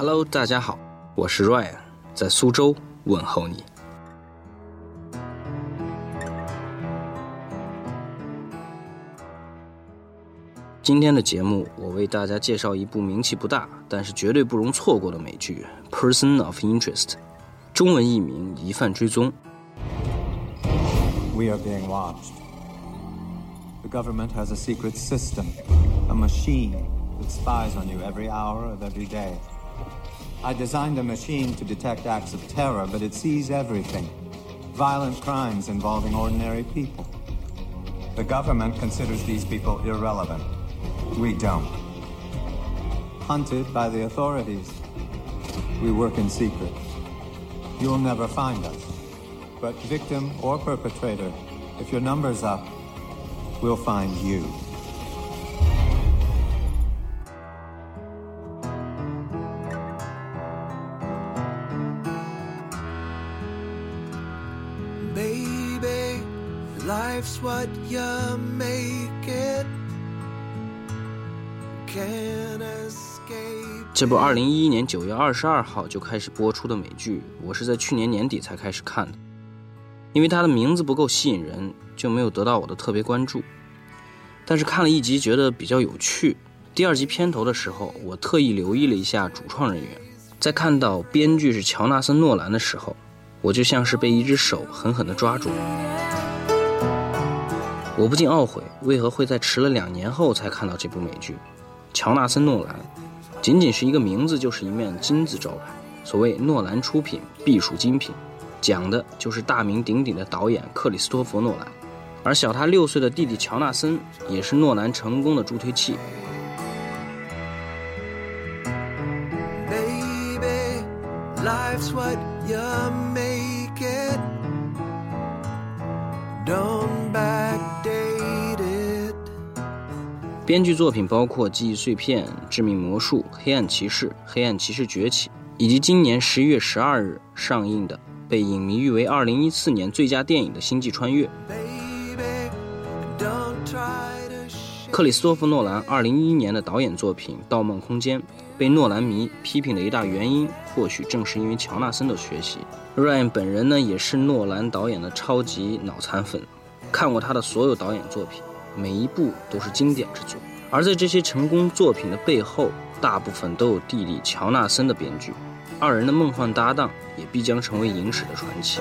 Hello，大家好，我是 Ryan，在苏州问候你。今天的节目，我为大家介绍一部名气不大，但是绝对不容错过的美剧《Person of Interest》，中文译名《疑犯追踪》。We are being watched. The government has a secret system, a machine that spies on you every hour of every day. I designed a machine to detect acts of terror, but it sees everything violent crimes involving ordinary people. The government considers these people irrelevant. We don't. Hunted by the authorities. We work in secret. You'll never find us. But victim or perpetrator, if your number's up, we'll find you. 这部二零一一年九月二十二号就开始播出的美剧，我是在去年年底才开始看的。因为它的名字不够吸引人，就没有得到我的特别关注。但是看了一集，觉得比较有趣。第二集片头的时候，我特意留意了一下主创人员，在看到编剧是乔纳森·诺兰的时候，我就像是被一只手狠狠地抓住。我不禁懊悔，为何会在迟了两年后才看到这部美剧。乔纳森·诺兰。仅仅是一个名字就是一面金字招牌。所谓诺兰出品必属精品，讲的就是大名鼎鼎的导演克里斯托弗·诺兰，而小他六岁的弟弟乔纳森也是诺兰成功的助推器。编剧作品包括《记忆碎片》《致命魔术》《黑暗骑士》《黑暗骑士崛起》，以及今年十一月十二日上映的被影迷誉为二零一四年最佳电影的《星际穿越》。克里斯托弗·诺兰二零一一年的导演作品《盗梦空间》被诺兰迷批评的一大原因，或许正是因为乔纳森的学习。Ryan 本人呢，也是诺兰导演的超级脑残粉，看过他的所有导演作品。每一部都是经典之作，而在这些成功作品的背后，大部分都有弟弟乔纳森的编剧，二人的梦幻搭档也必将成为影史的传奇。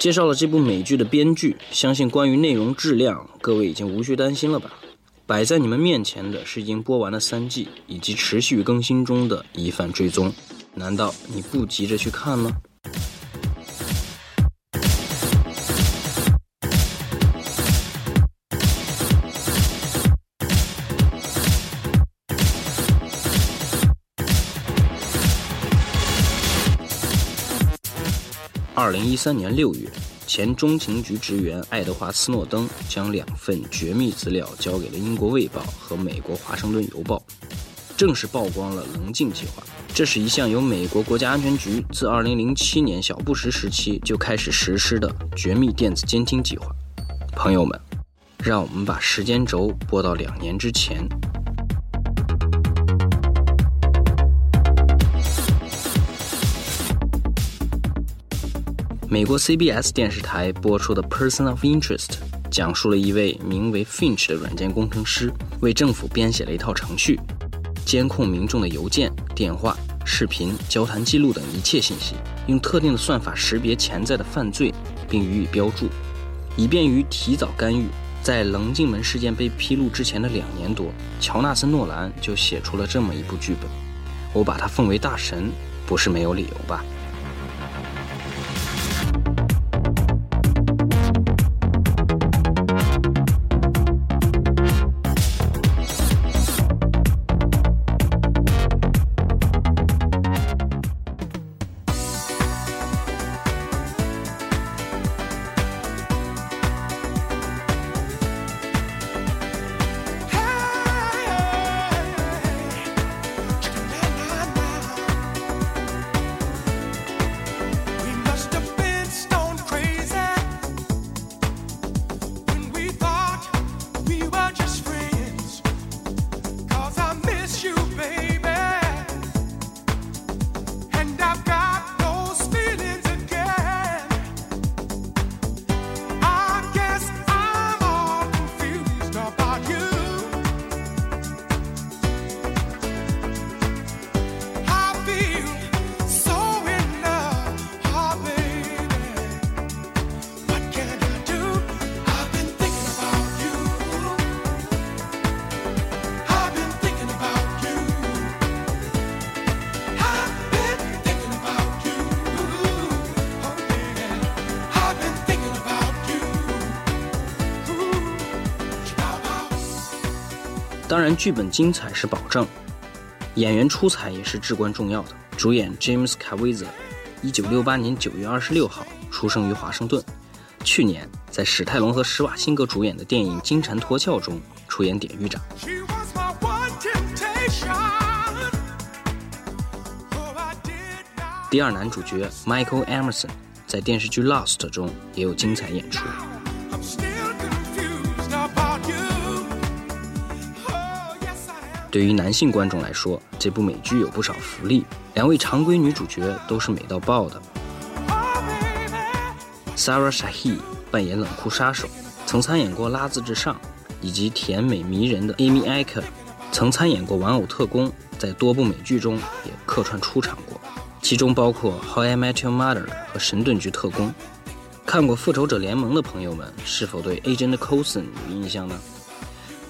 介绍了这部美剧的编剧，相信关于内容质量，各位已经无需担心了吧？摆在你们面前的是已经播完了三季以及持续更新中的《疑犯追踪》，难道你不急着去看吗？二零一三年六月，前中情局职员爱德华·斯诺登将两份绝密资料交给了英国《卫报》和美国《华盛顿邮报》，正式曝光了“棱镜计划”。这是一项由美国国家安全局自二零零七年小布什时期就开始实施的绝密电子监听计划。朋友们，让我们把时间轴拨到两年之前。美国 CBS 电视台播出的《Person of Interest》讲述了一位名为 Finch 的软件工程师为政府编写了一套程序，监控民众的邮件、电话、视频、交谈记录等一切信息，用特定的算法识别潜在的犯罪，并予以标注，以便于提早干预。在棱镜门事件被披露之前的两年多，乔纳森·诺兰就写出了这么一部剧本。我把他奉为大神，不是没有理由吧？当然，剧本精彩是保证，演员出彩也是至关重要的。主演 James Caviezel，一九六八年九月二十六号出生于华盛顿，去年在史泰龙和施瓦辛格主演的电影《金蝉脱壳》中出演典狱长。第二男主角 Michael Emerson 在电视剧《Lost》中也有精彩演出。对于男性观众来说，这部美剧有不少福利。两位常规女主角都是美到爆的。Sarah Shahi 扮演冷酷杀手，曾参演过《拉字至上》，以及甜美迷人的 Amy Acker，曾参演过《玩偶特工》，在多部美剧中也客串出场过，其中包括《How I Met Your Mother》和《神盾局特工》。看过《复仇者联盟》的朋友们，是否对 Agent Coulson 有印象呢？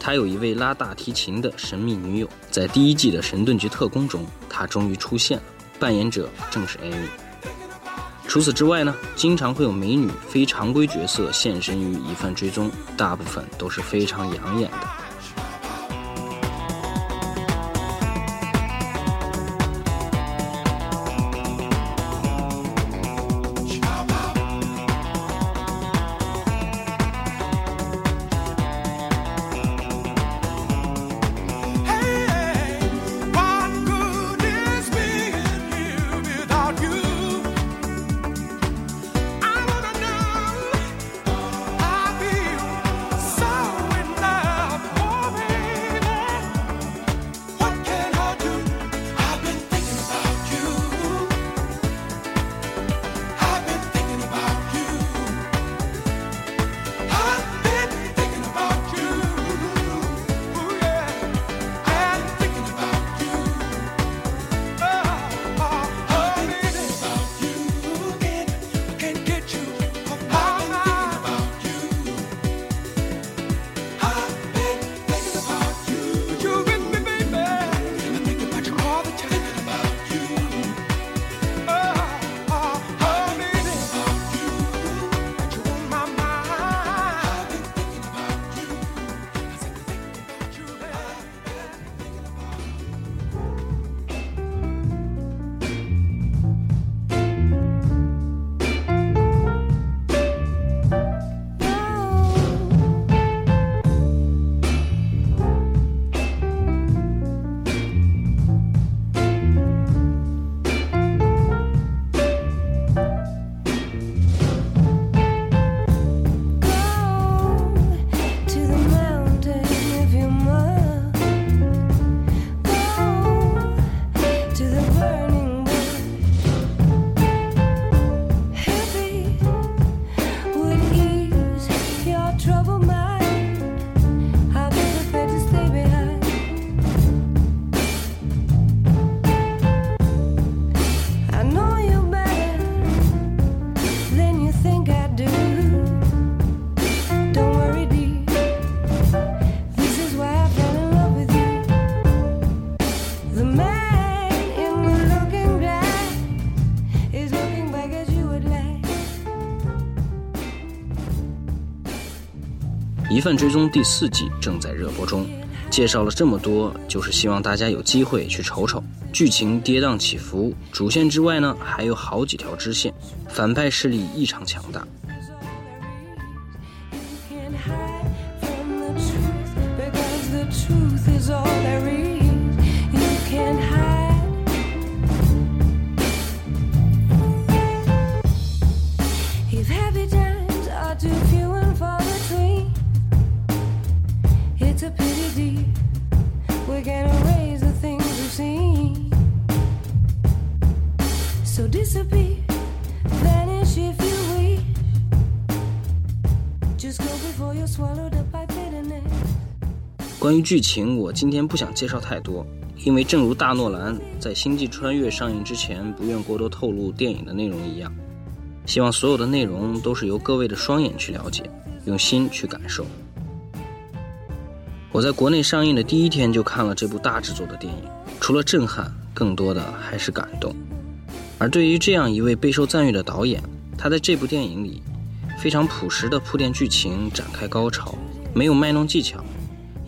他有一位拉大提琴的神秘女友，在第一季的《神盾局特工》中，他终于出现了，扮演者正是 Amy。除此之外呢，经常会有美女非常规角色现身于《疑犯追踪》，大部分都是非常养眼的。疑犯追踪第四季正在热播中，介绍了这么多，就是希望大家有机会去瞅瞅。剧情跌宕起伏，主线之外呢，还有好几条支线，反派势力异常强大。关于剧情，我今天不想介绍太多，因为正如大诺兰在《星际穿越》上映之前不愿过多透露电影的内容一样，希望所有的内容都是由各位的双眼去了解，用心去感受。我在国内上映的第一天就看了这部大制作的电影，除了震撼，更多的还是感动。而对于这样一位备受赞誉的导演，他在这部电影里非常朴实的铺垫剧情，展开高潮，没有卖弄技巧。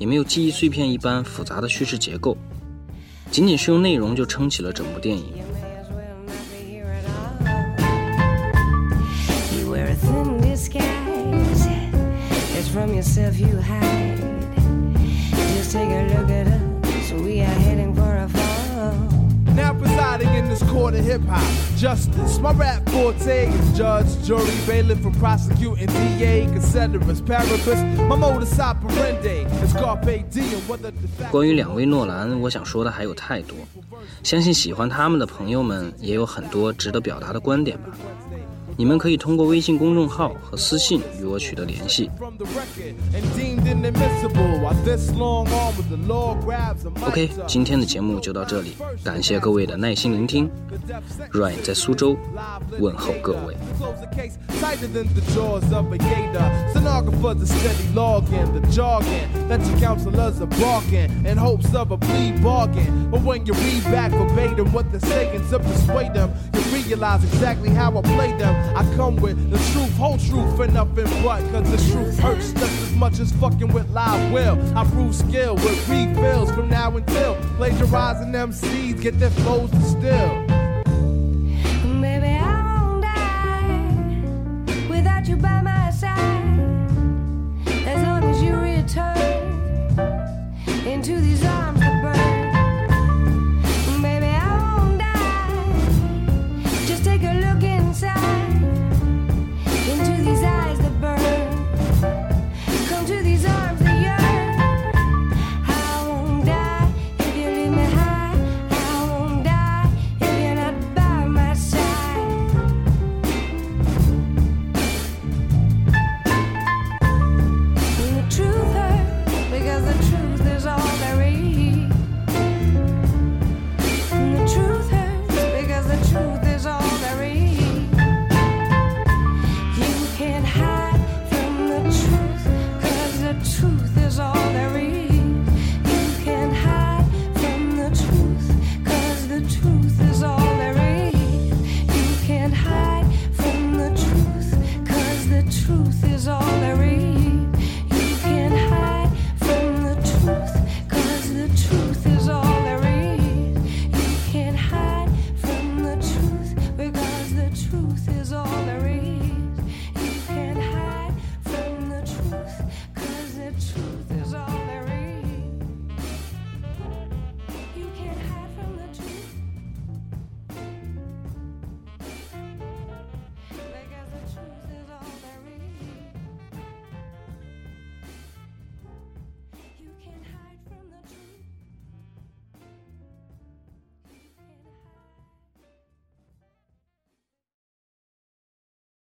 也没有记忆碎片一般复杂的叙事结构，仅仅是用内容就撑起了整部电影。Now presiding in this court of hip hop justice. My rap forte is judge, jury, bailiff, and prosecuting DA, considerus, paraphras, My modus operandi is carpe diem. Whether the fact 关于两位诺兰，我想说的还有太多，相信喜欢他们的朋友们也有很多值得表达的观点吧。你们可以通过微信公众号和私信与我取得联系。OK，今天的节目就到这里，感谢各位的耐心聆听。Ryan 在苏州问候各位。Realize exactly how I play them. I come with the truth, whole truth, and nothing but. Cause the truth hurts just as much as fucking with live will. I prove skill with refills from now until plagiarizing MCs get their flows distilled.